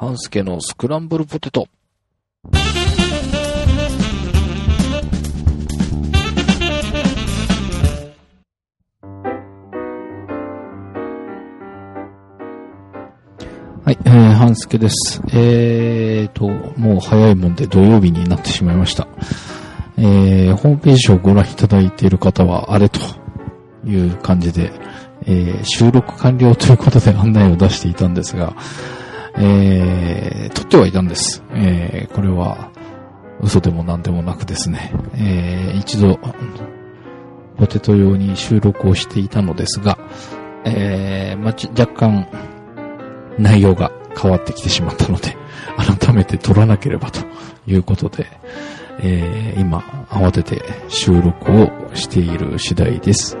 半助のスクランブルポテト。はい、えー、半助です。えーと、もう早いもんで土曜日になってしまいました。えー、ホームページをご覧いただいている方は、あれという感じで、えー、収録完了ということで案内を出していたんですが、えー、撮ってはいたんです。えー、これは嘘でも何でもなくですね、えー、一度、ポテト用に収録をしていたのですが、えー、まち、若干、内容が変わってきてしまったので、改めて撮らなければということで、えー、今、慌てて収録をしている次第です。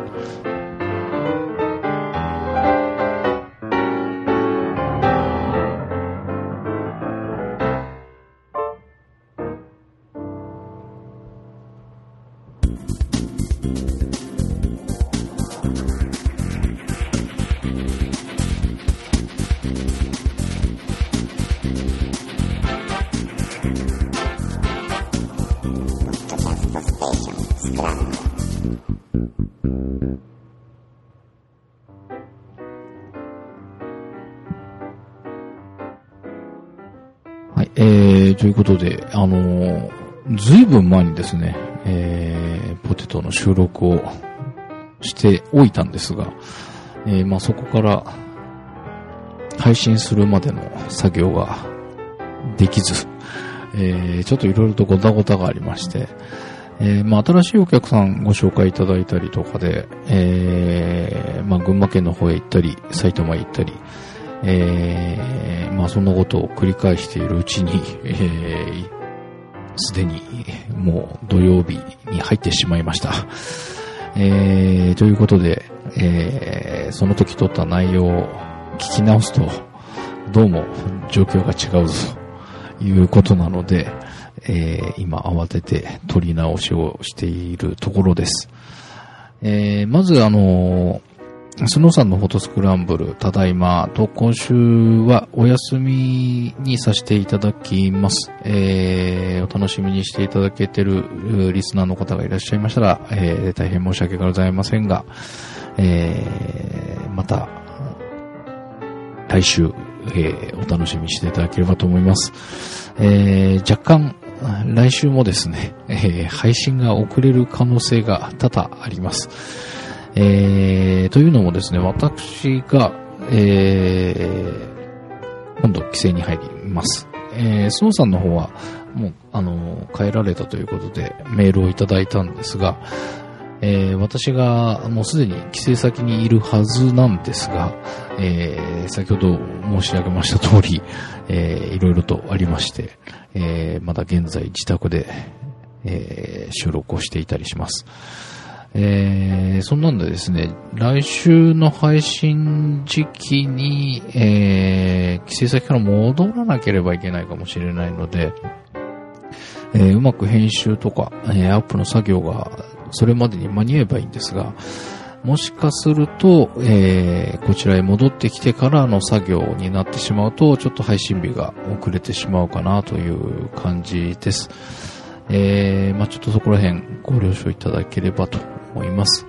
はい、えー、ということで、あのー、ずいぶん前にですね、えー、ポテトの収録をしておいたんですが、えー、まあそこから配信するまでの作業ができず、えー、ちょっといろいろとごたごたがありまして、えー、まあ新しいお客さんご紹介いただいたりとかで、えー、まあ群馬県の方へ行ったり、埼玉へ行ったり、えー、まあそんなことを繰り返しているうちに、え、すでにもう土曜日に入ってしまいました。えー、ということで、え、その時撮った内容を聞き直すと、どうも状況が違うぞということなので、えー、今慌てて撮り直しをしているところです。えー、まずあのスノーさんのフォトスクランブル、ただいま、と今週はお休みにさせていただきます。えー、お楽しみにしていただけてるリスナーの方がいらっしゃいましたら、えー、大変申し訳ございませんが、えー、また、来週、えー、お楽しみにしていただければと思います。えー、若干、来週もですね、えー、配信が遅れる可能性が多々あります。えー、というのもですね、私が、えー、今度帰省に入ります。えー、スノーさんの方は、もう、あの、帰られたということでメールをいただいたんですが、えー、私がもうすでに帰省先にいるはずなんですが、えー、先ほど申し上げました通り、えー、いろいろとありまして、えー、まだ現在自宅で、え、収録をしていたりします。えー、そんなんでですね、来週の配信時期に、えー、帰省先から戻らなければいけないかもしれないので、えー、うまく編集とか、えー、アップの作業がそれまでに間に合えばいいんですが、もしかすると、えー、こちらへ戻ってきてからの作業になってしまうと、ちょっと配信日が遅れてしまうかなという感じです。えー、まあちょっとそこら辺ご了承いただければと思います。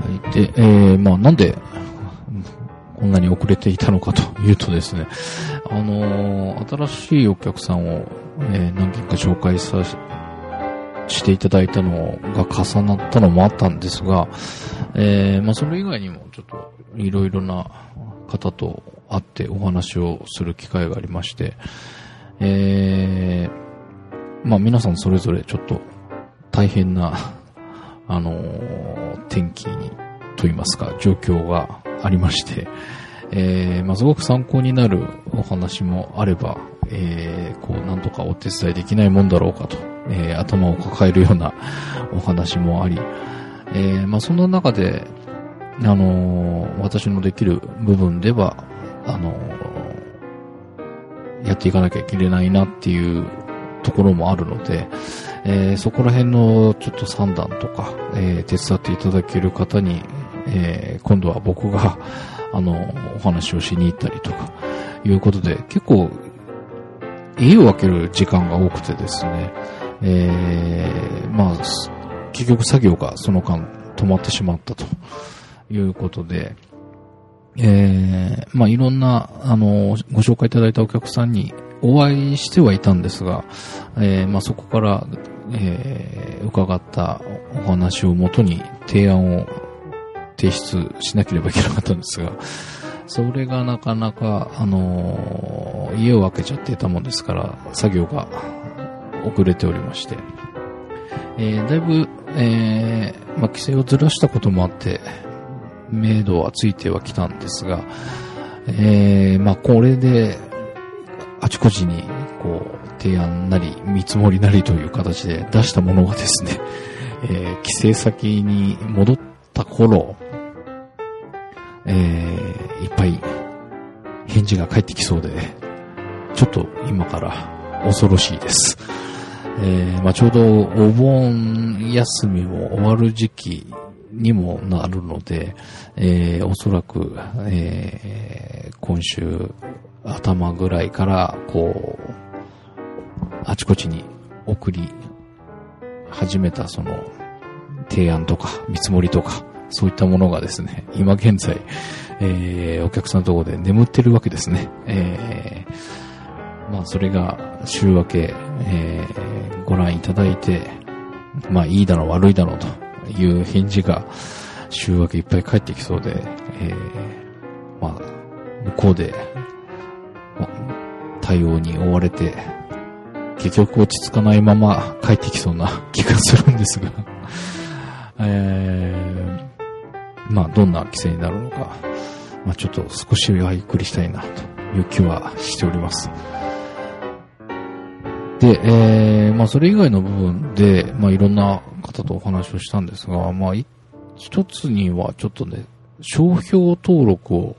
はい。で、えー、まあなんで、こんなに遅れていたのかというとですね、あのー、新しいお客さんを、えー、何件か紹介さしていただいたのが重なったのもあったんですが、えー、まあそれ以外にもちょっといろいろな方と会ってお話をする機会がありまして、え、まあ皆さんそれぞれちょっと大変な、あの、天気に、と言いますか、状況がありまして、えー、まあすごく参考になるお話もあれば、えー、こう、なんとかお手伝いできないもんだろうかと、えー、頭を抱えるようなお話もあり、えー、まあそんな中で、あの、私のできる部分では、あの、やっていかなきゃいけないなっていうところもあるので、えー、そこら辺のちょっと算段とか、えー、手伝っていただける方に、えー、今度は僕が、あの、お話をしに行ったりとか、いうことで、結構、家を空ける時間が多くてですね、えー、まあ、結局作業がその間止まってしまったということで、えー、まあいろんな、あの、ご紹介いただいたお客さんにお会いしてはいたんですが、えー、まあそこから、えー、伺ったお話をもとに提案を提出しなければいけなかったんですが、それがなかなか、あの家を開けちゃっていたもんですから、作業が遅れておりまして、えー、だいぶ、えー、まあ、規制をずらしたこともあって、明度はついてはきたんですが、えー、まあ、これで、あちこちに、こう、提案なり、見積もりなりという形で出したものがですね、えー、帰省先に戻った頃、えー、いっぱい返事が返ってきそうで、ちょっと今から恐ろしいです。えー、まあ、ちょうどお盆休みも終わる時期にもなるので、えー、おそらく、えー、今週頭ぐらいから、こう、あちこちに送り始めたその提案とか見積もりとか、そういったものがですね、今現在、えー、お客さんのところで眠ってるわけですね。えー、まあそれが週明け、えー、ご覧いただいて、まあいいだろう悪いだろうという返事が週明けいっぱい返ってきそうで、えー、まあ向こうで、ま、対応に追われて、結局落ち着かないまま帰ってきそうな気がするんですがえー、まあどんな規制になるのか、まあちょっと少しはゆっくりしたいなという気はしております。で、えー、まあそれ以外の部分で、まあいろんな方とお話をしたんですが、まあ一つにはちょっとね、商標登録を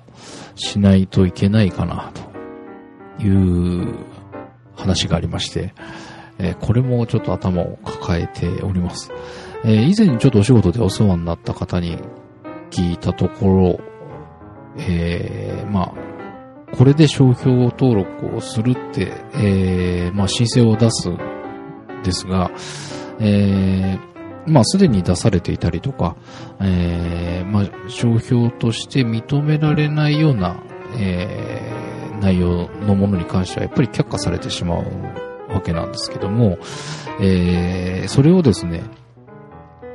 しないといけないかなという話がありまして、えー、これもちょっと頭を抱えております。えー、以前にちょっとお仕事でお世話になった方に聞いたところ、えー、まあ、これで商標登録をするって、えー、まあ申請を出すんですが、えー、まあすでに出されていたりとか、えー、まあ商標として認められないような、えー、内容のものに関してはやっぱり却下されてしまうわけなんですけども、えー、それをですね、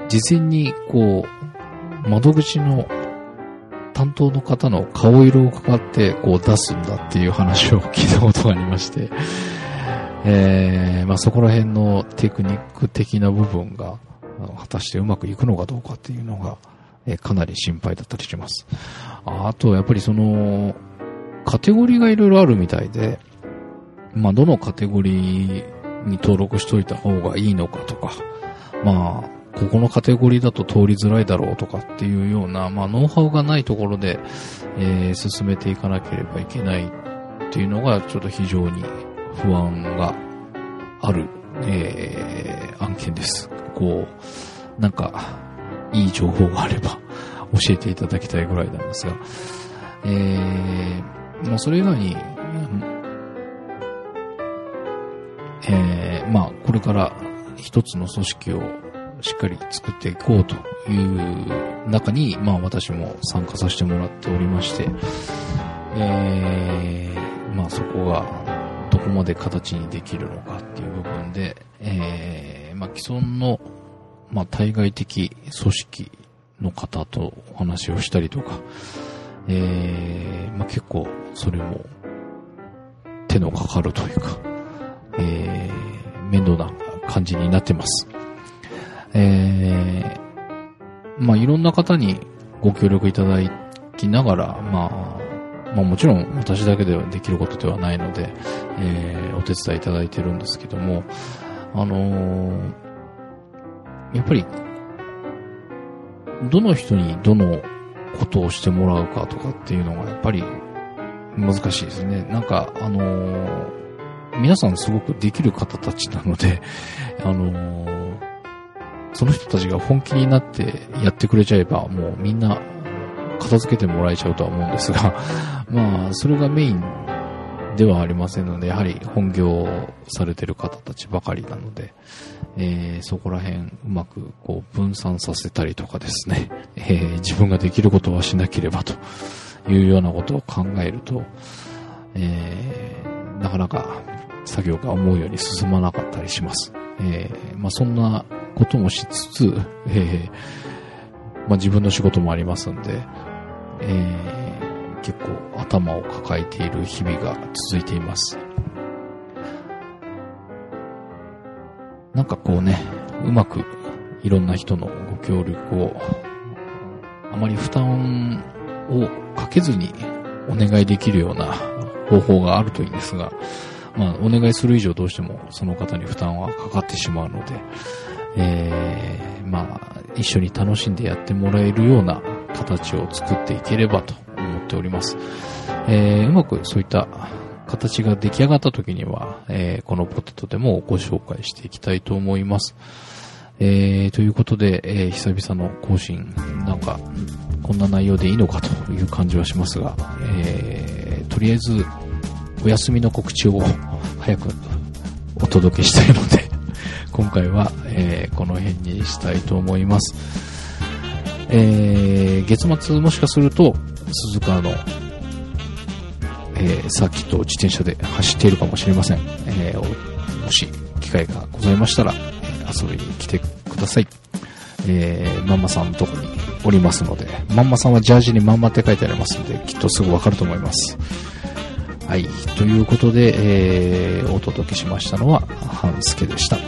事前にこう、窓口の担当の方の顔色をかかってこう出すんだっていう話を聞いたことがありまして、えー、まあそこら辺のテクニック的な部分が果たしてうまくいくのかどうかっていうのが、えー、かなり心配だったりします。あとやっぱりその、カテゴリーがいろいろあるみたいで、まあどのカテゴリーに登録しといた方がいいのかとか、まあここのカテゴリーだと通りづらいだろうとかっていうような、まあ、ノウハウがないところで、えー、進めていかなければいけないっていうのが、ちょっと非常に不安がある、えー、案件です。こう、なんか、いい情報があれば教えていただきたいぐらいなんですが、えー、まあ、それ以外に、えー、まあ、これから一つの組織をしっかり作っていこうという中に、まあ私も参加させてもらっておりまして、えー、まあそこがどこまで形にできるのかっていう部分で、えー、まあ既存の、まあ対外的組織の方とお話をしたりとか、えー、まあ結構それも手のかかるというか、えー、面倒な感じになってます。えー、まあいろんな方にご協力いただきながら、まあ、まあもちろん私だけではできることではないので、えー、お手伝いいただいてるんですけども、あのー、やっぱり、どの人にどのことをしてもらうかとかっていうのがやっぱり難しいですね。なんか、あのー、皆さんすごくできる方たちなので、あのーその人たちが本気になってやってくれちゃえば、もうみんな片付けてもらえちゃうとは思うんですが、まあ、それがメインではありませんので、やはり本業されてる方たちばかりなので、えー、そこら辺うまくこう分散させたりとかですね、えー、自分ができることはしなければというようなことを考えると、えー、なかなか作業が思うように進まなかったりします。えー、まあ、そんなこともしつつ、えー、まあ、自分の仕事もありますんで、えー、結構頭を抱えている日々が続いています。なんかこうね、うまくいろんな人のご協力を、あまり負担をかけずにお願いできるような方法があるといいんですが、まあ、お願いする以上どうしてもその方に負担はかかってしまうので、えー、まあ、一緒に楽しんでやってもらえるような形を作っていければと思っております。えー、うまくそういった形が出来上がった時には、えー、このポテトでもご紹介していきたいと思います。えー、ということで、えー、久々の更新、なんか、こんな内容でいいのかという感じはしますが、えー、とりあえず、お休みの告知を早くお届けしたいの今回は、えー、この辺にしたいと思います。えー、月末もしかすると、鈴鹿の、えー、サーキットを自転車で走っているかもしれません。え、もし機会がございましたら、遊びに来てください。えー、マンマさんのとこにおりますので、マンマさんはジャージにマンマって書いてありますので、きっとすぐわかると思います。はい。ということで、えー、お届けしましたのは、半助でした。